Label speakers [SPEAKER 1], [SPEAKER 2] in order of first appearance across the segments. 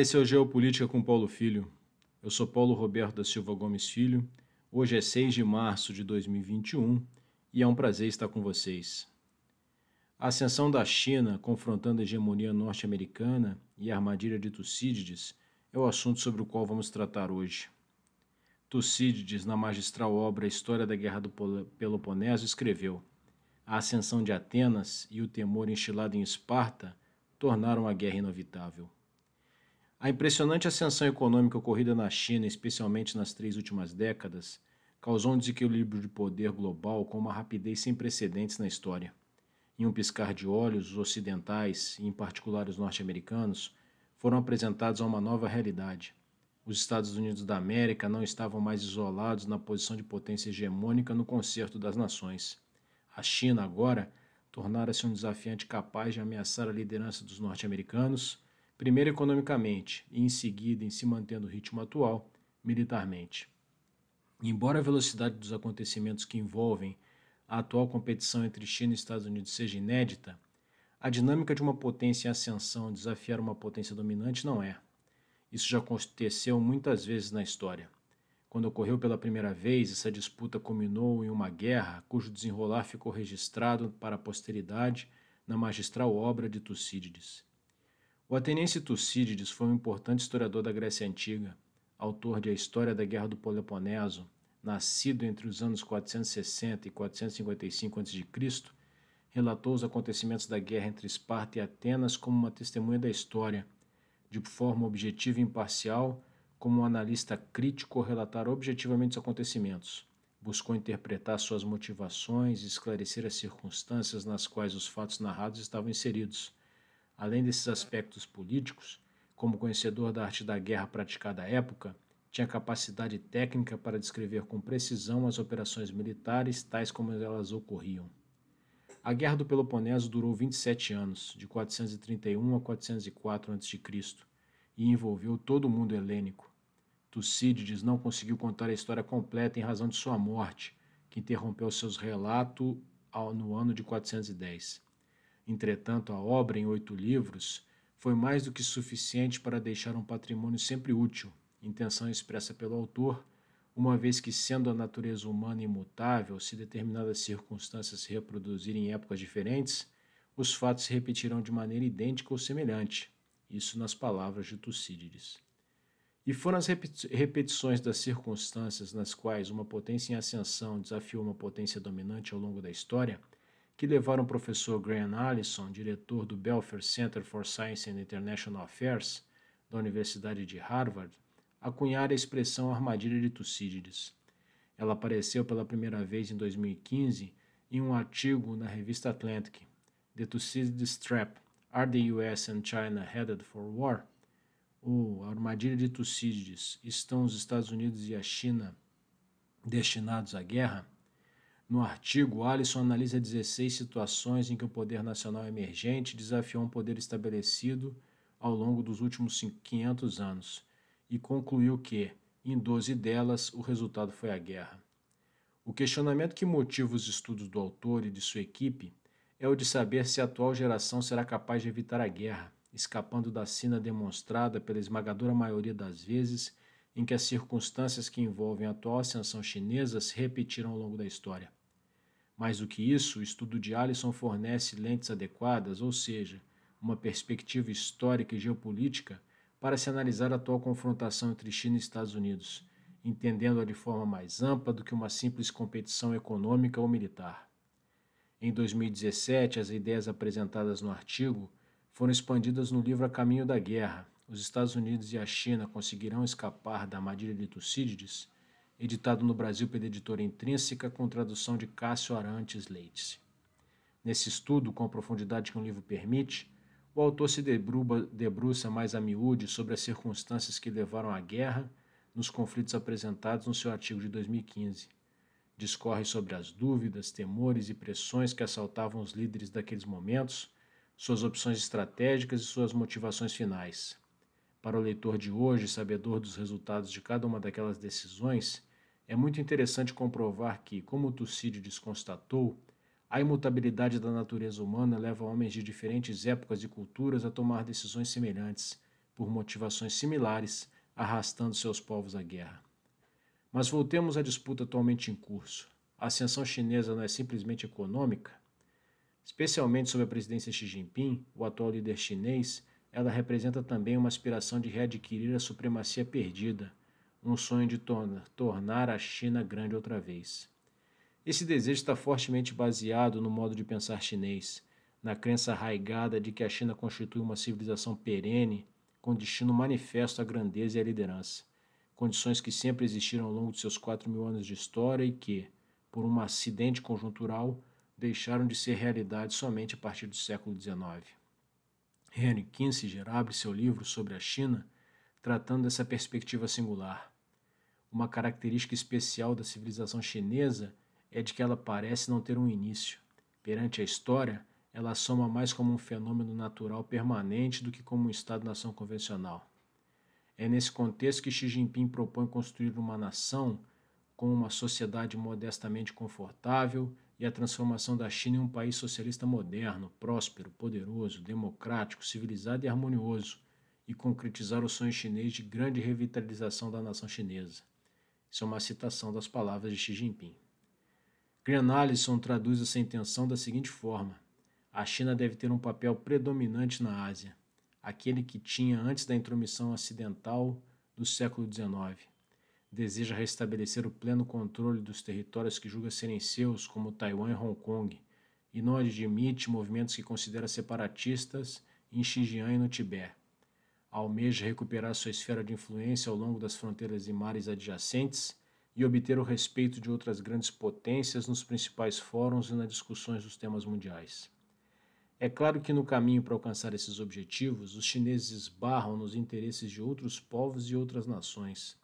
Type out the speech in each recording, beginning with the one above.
[SPEAKER 1] esse é o Geopolítica com Paulo Filho. Eu sou Paulo Roberto da Silva Gomes Filho. Hoje é 6 de março de 2021 e é um prazer estar com vocês. A ascensão da China confrontando a hegemonia norte-americana e a armadilha de Tucídides é o assunto sobre o qual vamos tratar hoje. Tucídides, na magistral obra História da Guerra do Peloponeso, escreveu: A ascensão de Atenas e o temor instilado em Esparta tornaram a guerra inevitável. A impressionante ascensão econômica ocorrida na China, especialmente nas três últimas décadas, causou um desequilíbrio de poder global com uma rapidez sem precedentes na história. Em um piscar de olhos, os ocidentais, e em particular os norte-americanos, foram apresentados a uma nova realidade. Os Estados Unidos da América não estavam mais isolados na posição de potência hegemônica no concerto das nações. A China, agora, tornara-se um desafiante capaz de ameaçar a liderança dos norte-americanos primeiro economicamente e em seguida, em se mantendo o ritmo atual, militarmente. Embora a velocidade dos acontecimentos que envolvem a atual competição entre China e Estados Unidos seja inédita, a dinâmica de uma potência em ascensão desafiar uma potência dominante não é. Isso já aconteceu muitas vezes na história. Quando ocorreu pela primeira vez, essa disputa culminou em uma guerra cujo desenrolar ficou registrado para a posteridade na magistral obra de Tucídides. O ateniense Tucídides foi um importante historiador da Grécia Antiga, autor de A História da Guerra do Peloponeso, nascido entre os anos 460 e 455 a.C., relatou os acontecimentos da guerra entre Esparta e Atenas como uma testemunha da história, de forma objetiva e imparcial, como um analista crítico relatar objetivamente os acontecimentos. Buscou interpretar suas motivações e esclarecer as circunstâncias nas quais os fatos narrados estavam inseridos Além desses aspectos políticos, como conhecedor da arte da guerra praticada à época, tinha capacidade técnica para descrever com precisão as operações militares, tais como elas ocorriam. A Guerra do Peloponeso durou 27 anos, de 431 a 404 a.C., e envolveu todo o mundo helênico. Tucídides não conseguiu contar a história completa em razão de sua morte, que interrompeu seus relatos no ano de 410. Entretanto, a obra, em oito livros, foi mais do que suficiente para deixar um patrimônio sempre útil, intenção expressa pelo autor, uma vez que, sendo a natureza humana imutável, se determinadas circunstâncias se reproduzirem em épocas diferentes, os fatos se repetirão de maneira idêntica ou semelhante. Isso nas palavras de Tucídides. E foram as repetições das circunstâncias nas quais uma potência em ascensão desafiou uma potência dominante ao longo da história que levaram o professor Graham Allison, diretor do Belfer Center for Science and International Affairs da Universidade de Harvard, a cunhar a expressão armadilha de Tucídides. Ela apareceu pela primeira vez em 2015 em um artigo na revista Atlantic, The Thucydides Trap, Are the US and China Headed for War? Ou A Armadilha de Tucídides, Estão os Estados Unidos e a China destinados à guerra? No artigo, Alisson analisa 16 situações em que o poder nacional emergente desafiou um poder estabelecido ao longo dos últimos 500 anos e concluiu que, em 12 delas, o resultado foi a guerra. O questionamento que motiva os estudos do autor e de sua equipe é o de saber se a atual geração será capaz de evitar a guerra, escapando da sina demonstrada pela esmagadora maioria das vezes em que as circunstâncias que envolvem a atual ascensão chinesa se repetiram ao longo da história. Mais do que isso, o estudo de Allison fornece lentes adequadas, ou seja, uma perspectiva histórica e geopolítica para se analisar a atual confrontação entre China e Estados Unidos, entendendo-a de forma mais ampla do que uma simples competição econômica ou militar. Em 2017, as ideias apresentadas no artigo foram expandidas no livro A Caminho da Guerra. Os Estados Unidos e a China conseguirão escapar da armadilha de Tucídides? Editado no Brasil pela editora Intrínseca, com tradução de Cássio Arantes Leite. Nesse estudo, com a profundidade que um livro permite, o autor se debruça mais a miúde sobre as circunstâncias que levaram à guerra nos conflitos apresentados no seu artigo de 2015. Discorre sobre as dúvidas, temores e pressões que assaltavam os líderes daqueles momentos, suas opções estratégicas e suas motivações finais. Para o leitor de hoje, sabedor dos resultados de cada uma daquelas decisões, é muito interessante comprovar que, como Tucídides constatou, a imutabilidade da natureza humana leva homens de diferentes épocas e culturas a tomar decisões semelhantes, por motivações similares, arrastando seus povos à guerra. Mas voltemos à disputa atualmente em curso. A ascensão chinesa não é simplesmente econômica? Especialmente sob a presidência Xi Jinping, o atual líder chinês, ela representa também uma aspiração de readquirir a supremacia perdida, um sonho de tornar a China grande outra vez. Esse desejo está fortemente baseado no modo de pensar chinês, na crença arraigada de que a China constitui uma civilização perene com destino manifesto à grandeza e à liderança, condições que sempre existiram ao longo de seus quatro mil anos de história e que, por um acidente conjuntural, deixaram de ser realidade somente a partir do século XIX. Henry Kissinger abre seu livro sobre a China tratando dessa perspectiva singular. Uma característica especial da civilização chinesa é de que ela parece não ter um início. Perante a história, ela soma mais como um fenômeno natural permanente do que como um Estado-nação convencional. É nesse contexto que Xi Jinping propõe construir uma nação com uma sociedade modestamente confortável e a transformação da China em um país socialista moderno, próspero, poderoso, democrático, civilizado e harmonioso, e concretizar o sonho chinês de grande revitalização da nação chinesa. Isso é uma citação das palavras de Xi Jinping. Graham Allison traduz essa intenção da seguinte forma: a China deve ter um papel predominante na Ásia, aquele que tinha antes da intromissão ocidental do século XIX. Deseja restabelecer o pleno controle dos territórios que julga serem seus, como Taiwan e Hong Kong, e não admite movimentos que considera separatistas em Xinjiang e no Tibete. Almeja recuperar sua esfera de influência ao longo das fronteiras e mares adjacentes e obter o respeito de outras grandes potências nos principais fóruns e nas discussões dos temas mundiais. É claro que no caminho para alcançar esses objetivos, os chineses esbarram nos interesses de outros povos e outras nações.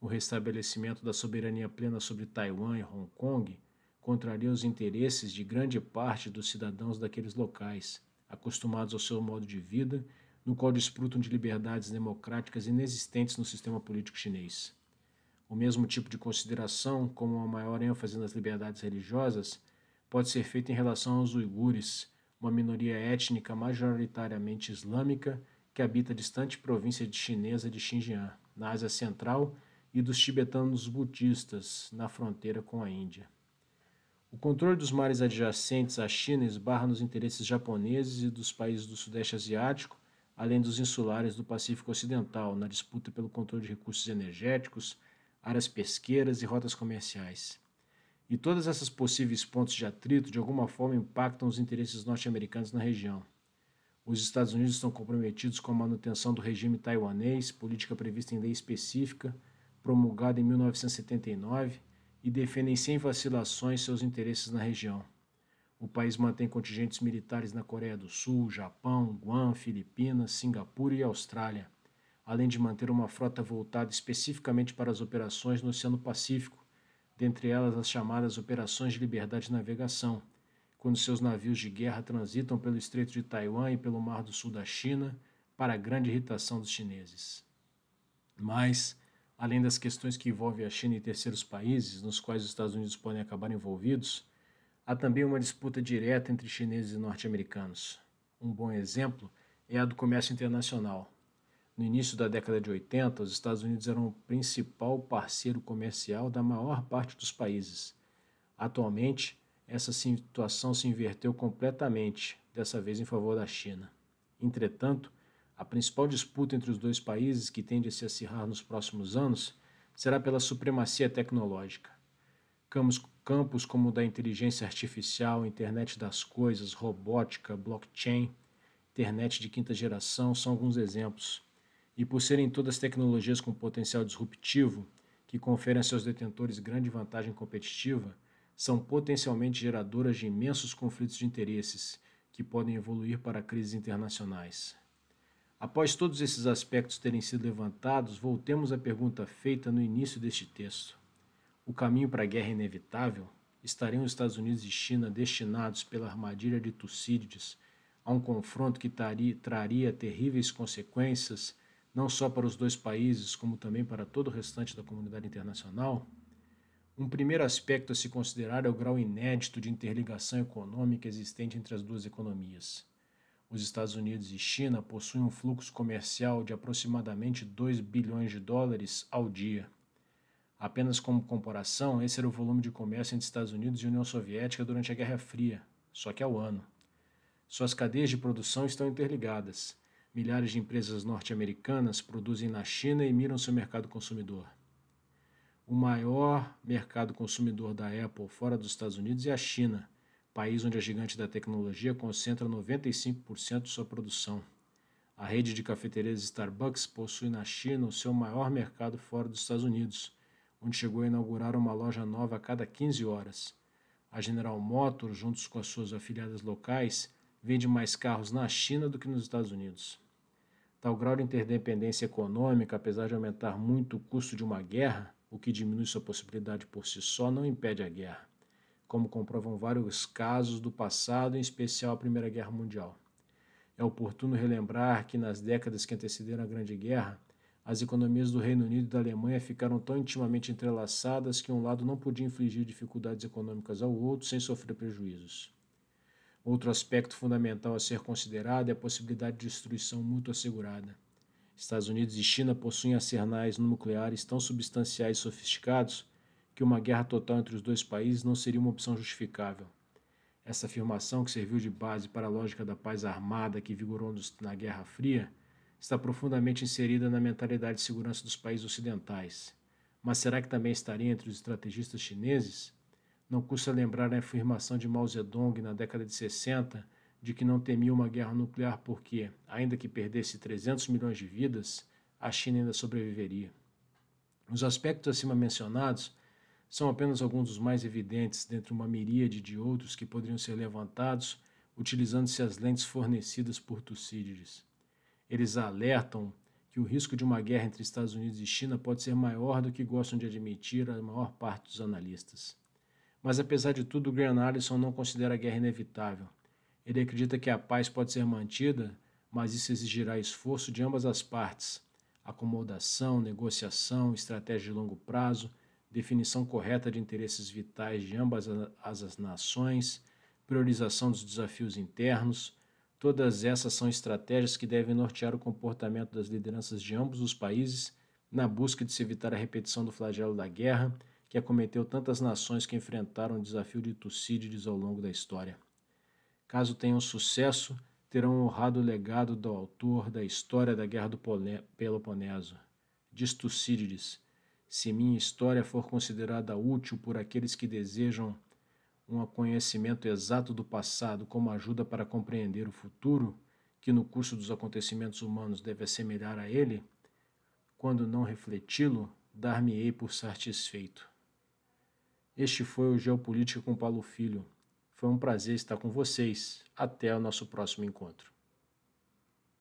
[SPEAKER 1] O restabelecimento da soberania plena sobre Taiwan e Hong Kong contraria os interesses de grande parte dos cidadãos daqueles locais, acostumados ao seu modo de vida, no qual desfrutam de liberdades democráticas inexistentes no sistema político chinês. O mesmo tipo de consideração, como uma maior ênfase nas liberdades religiosas, pode ser feito em relação aos uigures, uma minoria étnica majoritariamente islâmica que habita a distante província de chinesa de Xinjiang, na Ásia Central, e dos tibetanos budistas, na fronteira com a Índia. O controle dos mares adjacentes à China esbarra nos interesses japoneses e dos países do Sudeste Asiático, além dos insulares do Pacífico Ocidental, na disputa pelo controle de recursos energéticos, áreas pesqueiras e rotas comerciais. E todas essas possíveis pontos de atrito de alguma forma impactam os interesses norte-americanos na região. Os Estados Unidos estão comprometidos com a manutenção do regime taiwanês, política prevista em lei específica, promulgada em 1979, e defendem sem vacilações seus interesses na região. O país mantém contingentes militares na Coreia do Sul, Japão, Guam, Filipinas, Singapura e Austrália além de manter uma frota voltada especificamente para as operações no Oceano Pacífico, dentre elas as chamadas Operações de Liberdade de Navegação, quando seus navios de guerra transitam pelo Estreito de Taiwan e pelo Mar do Sul da China, para grande irritação dos chineses. Mas, além das questões que envolvem a China e terceiros países, nos quais os Estados Unidos podem acabar envolvidos, há também uma disputa direta entre chineses e norte-americanos. Um bom exemplo é a do comércio internacional. No início da década de 80, os Estados Unidos eram o principal parceiro comercial da maior parte dos países. Atualmente, essa situação se inverteu completamente, dessa vez em favor da China. Entretanto, a principal disputa entre os dois países, que tende a se acirrar nos próximos anos, será pela supremacia tecnológica. Campos como o da inteligência artificial, internet das coisas, robótica, blockchain, internet de quinta geração são alguns exemplos e por serem todas tecnologias com potencial disruptivo, que conferem a seus detentores grande vantagem competitiva, são potencialmente geradoras de imensos conflitos de interesses, que podem evoluir para crises internacionais. Após todos esses aspectos terem sido levantados, voltemos à pergunta feita no início deste texto. O caminho para a guerra inevitável? Estariam os Estados Unidos e China destinados pela armadilha de Tucídides a um confronto que traria, traria terríveis consequências não só para os dois países, como também para todo o restante da comunidade internacional, um primeiro aspecto a se considerar é o grau inédito de interligação econômica existente entre as duas economias. Os Estados Unidos e China possuem um fluxo comercial de aproximadamente 2 bilhões de dólares ao dia. Apenas como comparação, esse era o volume de comércio entre Estados Unidos e União Soviética durante a Guerra Fria, só que ao ano. Suas cadeias de produção estão interligadas. Milhares de empresas norte-americanas produzem na China e miram seu mercado consumidor. O maior mercado consumidor da Apple fora dos Estados Unidos é a China, país onde a gigante da tecnologia concentra 95% de sua produção. A rede de cafeterias Starbucks possui na China o seu maior mercado fora dos Estados Unidos onde chegou a inaugurar uma loja nova a cada 15 horas. A General Motors, juntos com as suas afiliadas locais, vende mais carros na China do que nos Estados Unidos. Tal grau de interdependência econômica, apesar de aumentar muito o custo de uma guerra, o que diminui sua possibilidade por si só, não impede a guerra, como comprovam vários casos do passado, em especial a Primeira Guerra Mundial. É oportuno relembrar que nas décadas que antecederam a Grande Guerra, as economias do Reino Unido e da Alemanha ficaram tão intimamente entrelaçadas que um lado não podia infligir dificuldades econômicas ao outro sem sofrer prejuízos. Outro aspecto fundamental a ser considerado é a possibilidade de destruição mútua assegurada. Estados Unidos e China possuem arsenais nucleares tão substanciais e sofisticados que uma guerra total entre os dois países não seria uma opção justificável. Essa afirmação, que serviu de base para a lógica da paz armada que vigorou na Guerra Fria, está profundamente inserida na mentalidade de segurança dos países ocidentais. Mas será que também estaria entre os estrategistas chineses? Não custa lembrar a afirmação de Mao Zedong na década de 60 de que não temia uma guerra nuclear porque, ainda que perdesse 300 milhões de vidas, a China ainda sobreviveria. Os aspectos acima mencionados são apenas alguns dos mais evidentes dentre uma miríade de outros que poderiam ser levantados utilizando-se as lentes fornecidas por Tucídides. Eles alertam que o risco de uma guerra entre Estados Unidos e China pode ser maior do que gostam de admitir a maior parte dos analistas. Mas apesar de tudo, Graham Allison não considera a guerra inevitável. Ele acredita que a paz pode ser mantida, mas isso exigirá esforço de ambas as partes, acomodação, negociação, estratégia de longo prazo, definição correta de interesses vitais de ambas as nações, priorização dos desafios internos, Todas essas são estratégias que devem nortear o comportamento das lideranças de ambos os países na busca de se evitar a repetição do flagelo da guerra que acometeu tantas nações que enfrentaram o desafio de Tucídides ao longo da história. Caso tenham sucesso, terão honrado o legado do autor da história da Guerra do Peloponeso. Diz Tucídides: Se minha história for considerada útil por aqueles que desejam um conhecimento exato do passado como ajuda para compreender o futuro, que no curso dos acontecimentos humanos deve assemelhar a ele, quando não refleti-lo, dar-me-ei por satisfeito. Este foi o Geopolítica com Paulo Filho. Foi um prazer estar com vocês. Até o nosso próximo encontro.